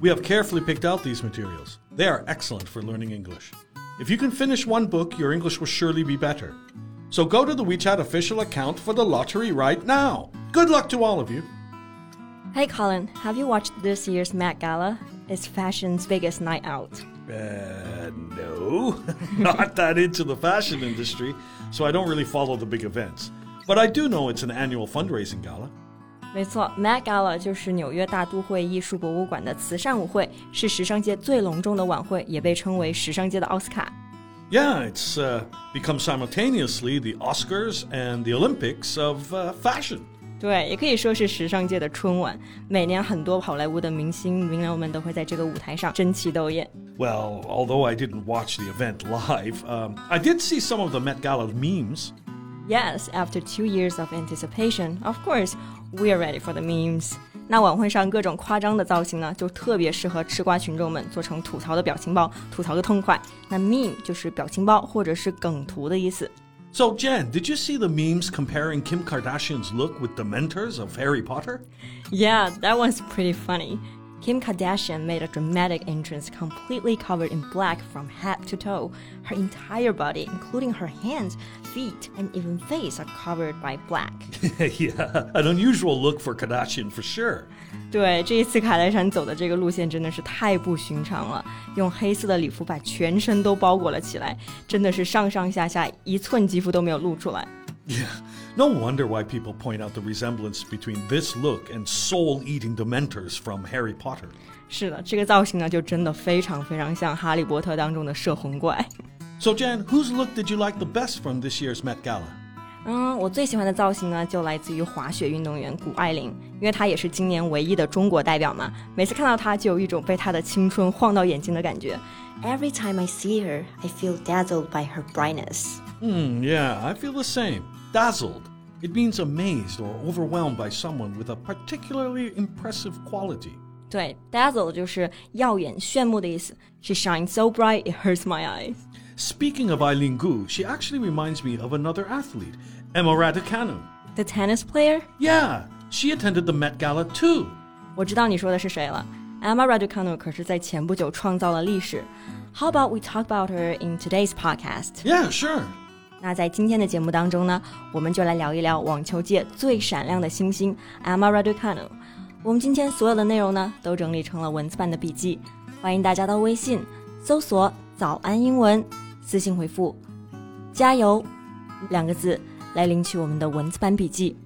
we have carefully picked out these materials. They are excellent for learning English. If you can finish one book, your English will surely be better. So go to the WeChat official account for the lottery right now. Good luck to all of you. Hey Colin, have you watched this year's Met Gala? It's fashion's biggest night out. Uh, no, not that into the fashion industry, so I don't really follow the big events. But I do know it's an annual fundraising gala. 没错，Met Gala 就是纽约大都会艺术博物馆的慈善舞会，是时尚界最隆重的晚会，也被称为时尚界的奥斯卡。Yeah, it's uh, become simultaneously the Oscars and the Olympics of uh, fashion. 对，也可以说是时尚界的春晚。每年很多好莱坞的明星名流们都会在这个舞台上争奇斗艳。Well, although I didn't watch the event live, um, I did see some of the Met Gala memes. Yes, after two years of anticipation, of course, we are ready for the memes. 那晚会上各种夸张的造型呢，就特别适合吃瓜群众们做成吐槽的表情包，吐槽个痛快。那 meme 就是表情包或者是梗图的意思。So, Jen, did you see the memes comparing Kim Kardashian's look with dementors of Harry Potter? Yeah, that was pretty funny. Kim Kardashian made a dramatic entrance completely covered in black from head to toe. Her entire body, including her hands, feet, and even face, are covered by black. yeah, an unusual look for Kardashian for sure. 对，这一次卡戴珊走的这个路线真的是太不寻常了，用黑色的礼服把全身都包裹了起来，真的是上上下下一寸肌肤都没有露出来。Yeah, no wonder why people point out the resemblance between this look and soul-eating dementors from Harry Potter. 是的，这个造型呢，就真的非常非常像《哈利波特》当中的摄魂怪。So, Jan, whose look did you like the best from this year's Met Gala? 嗯，我最喜欢的造型呢，就来自于滑雪运动员谷爱凌，因为她也是今年唯一的中国代表嘛。每次看到她，就有一种被她的青春晃到眼睛的感觉。Every time I see her, I feel dazzled by her brightness. Hmm, yeah, I feel the same. Dazzled. It means amazed or overwhelmed by someone with a particularly impressive quality. 对，dazzle 就是耀眼、炫目的意思。She shines so bright it hurts my eyes. Speaking of Eileen Gu, she actually reminds me of another athlete, Emma Raducanu. The tennis player? Yeah, she attended the Met Gala too. 我知道你说的是谁了。Emma Raducanu 可是在前不久创造了历史。How about we talk about her in today's podcast? Yeah, sure. 那在今天的节目当中呢，我们就来聊一聊网球界最闪亮的星星 Emma Raducanu。我们今天所有的内容呢，都整理成了文字版的笔记，欢迎大家到微信搜索“早安英文”，私信回复“加油”两个字来领取我们的文字版笔记。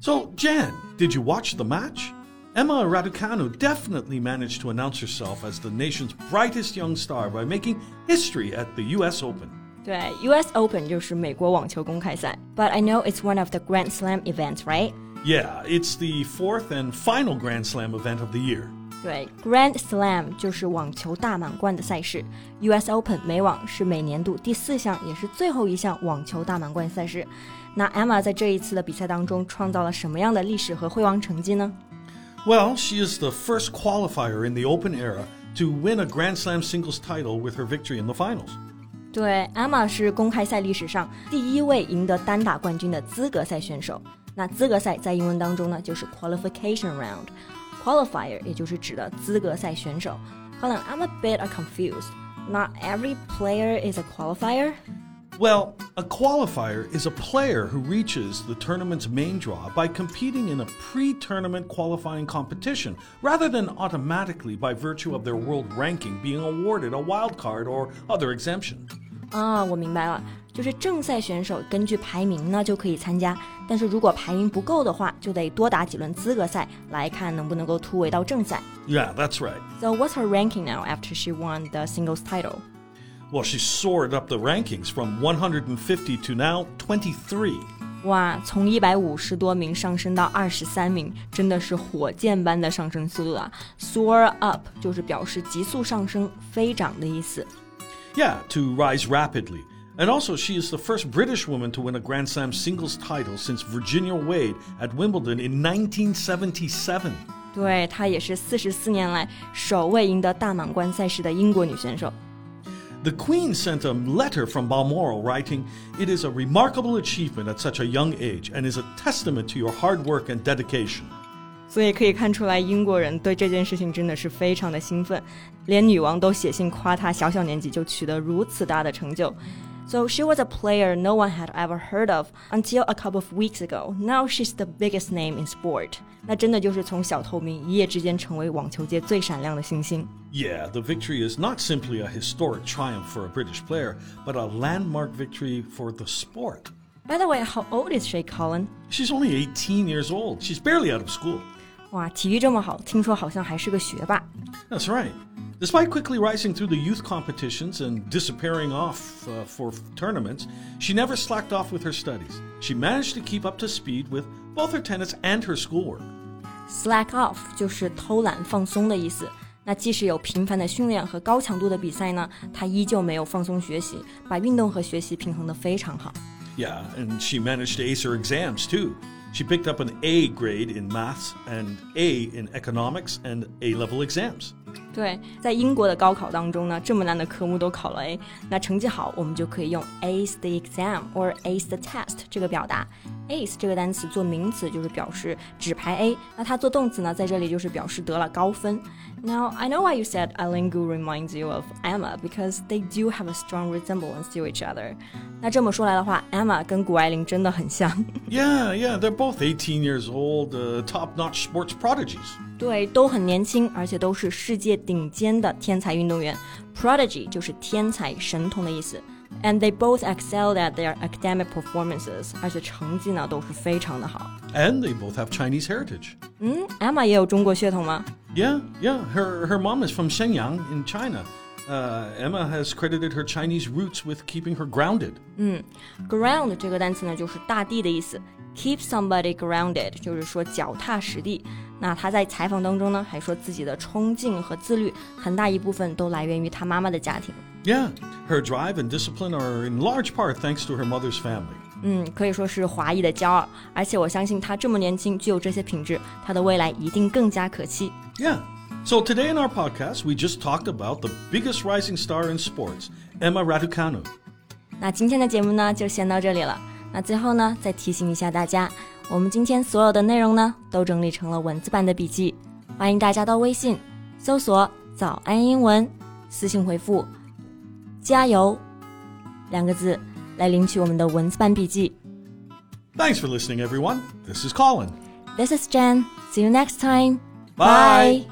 So, Jan, did you watch the match? Emma Raducanu definitely managed to announce herself as the nation's brightest young star by making history at the US Open. 对，U.S. Open 就是美国网球公开赛，But I know it's one of the Grand Slam events, right? Yeah, it's the fourth and final Grand Slam event of the year. 对，Grand Slam 就是网球大满贯的赛事，U.S. Open 美网是每年度第四项，也是最后一项网球大满贯赛事。那 Emma 在这一次的比赛当中创造了什么样的历史和辉煌成绩呢？ Well, she is the first qualifier in the Open era to win a Grand Slam singles title with her victory in the finals. 对，Emma 是公开赛历史上第一位赢得单打冠军的资格赛选手。那资格赛在英文当中呢，就是 qualification round。qualifier 也就是指的资格赛选手。Colin, I'm a bit confused. Not every player is a qualifier. Well, a qualifier is a player who reaches the tournament's main draw by competing in a pre tournament qualifying competition rather than automatically by virtue of their world ranking being awarded a wild card or other exemption. 啊，我明白了，就是正赛选手根据排名呢就可以参加，但是如果排名不够的话，就得多打几轮资格赛来看能不能够突围到正赛。 Yeah, that's right. So what's her ranking now after she won the singles title? Well, she soared up the rankings from 150 to now 23. 哇，从一百五十多名上升到二十三名，真的是火箭般的上升速度啊！Soar up 就是表示急速上升、飞涨的意思。 Yeah, to rise rapidly. And also, she is the first British woman to win a Grand Slam singles title since Virginia Wade at Wimbledon in 1977. 对，她也是四十四年来首位赢得大满贯赛事的英国女选手。The Queen sent a letter from Balmoral writing, It is a remarkable achievement at such a young age and is a testament to your hard work and dedication. 所以可以看出来，英国人对这件事情真的是非常的兴奋，连女王都写信夸她小小年纪就取得如此大的成就。So she was a player no one had ever heard of until a couple of weeks ago. Now she's the biggest name in sport. 那真的就是从小透明一夜之间成为网球界最闪亮的星星。Yeah, the victory is not simply a historic triumph for a British player, but a landmark victory for the sport. By the way, how old is she, Colin? She's only 18 years old. She's barely out of school. 哇，体育这么好，听说好像还是个学霸。That's right. Despite quickly rising through the youth competitions and disappearing off uh, for tournaments, she never slacked off with her studies. She managed to keep up to speed with both her tennis and her schoolwork. Slack off 就是偷懒放松的意思。那即使有频繁的训练和高强度的比赛呢，她依旧没有放松学习，把运动和学习平衡得非常好。Yeah, and she managed to ace her exams too. She picked up an A grade in maths and A in economics and A level exams. 对，在英国的高考当中呢，这么难的科目都考了 A，那成绩好，我们就可以用 ace the exam or ace the test 这个表达。ace 这个单词做名词就是表示只排 A，那它做动词呢，在这里就是表示得了高分。Now I know why you said Eileen Gu reminds you of Emma because they do have a strong resemblance to each other。那这么说来的话，Emma 跟谷爱凌真的很像。Yeah, yeah, they're both 18 years old, uh, top-notch sports prodigies. 对，都很年轻，而且都是世界顶尖的天才运动员。Prodigy 就是天才、神童的意思。And they both excelled at their academic performances，而且成绩呢都是非常的好。And they both have Chinese heritage. 嗯，Emma 也有中国血统吗？ Yeah, yeah. Her her mom is from Shenyang in China. Uh, Emma has credited her Chinese roots with keeping her grounded. Ground 这个单词呢，就是大地的意思。Keep somebody grounded 就是说脚踏实地。那他在采访当中呢，还说自己的冲劲和自律很大一部分都来源于他妈妈的家庭。 Yeah, her drive and discipline are in large part thanks to her mother's family. 嗯，可以说是华裔的骄傲。而且我相信他这么年轻，具有这些品质，他的未来一定更加可期。 Yeah. So today in our podcast, we just talked about the biggest rising star in sports, Emma Raducanu. 那今天的节目呢，就先到这里了。那最后呢，再提醒一下大家，我们今天所有的内容呢，都整理成了文字版的笔记，欢迎大家到微信搜索“早安英文”，私信回复“加油”两个字来领取我们的文字版笔记。 Thanks for listening, everyone. This is Colin. This is Jen. See you next time. Bye.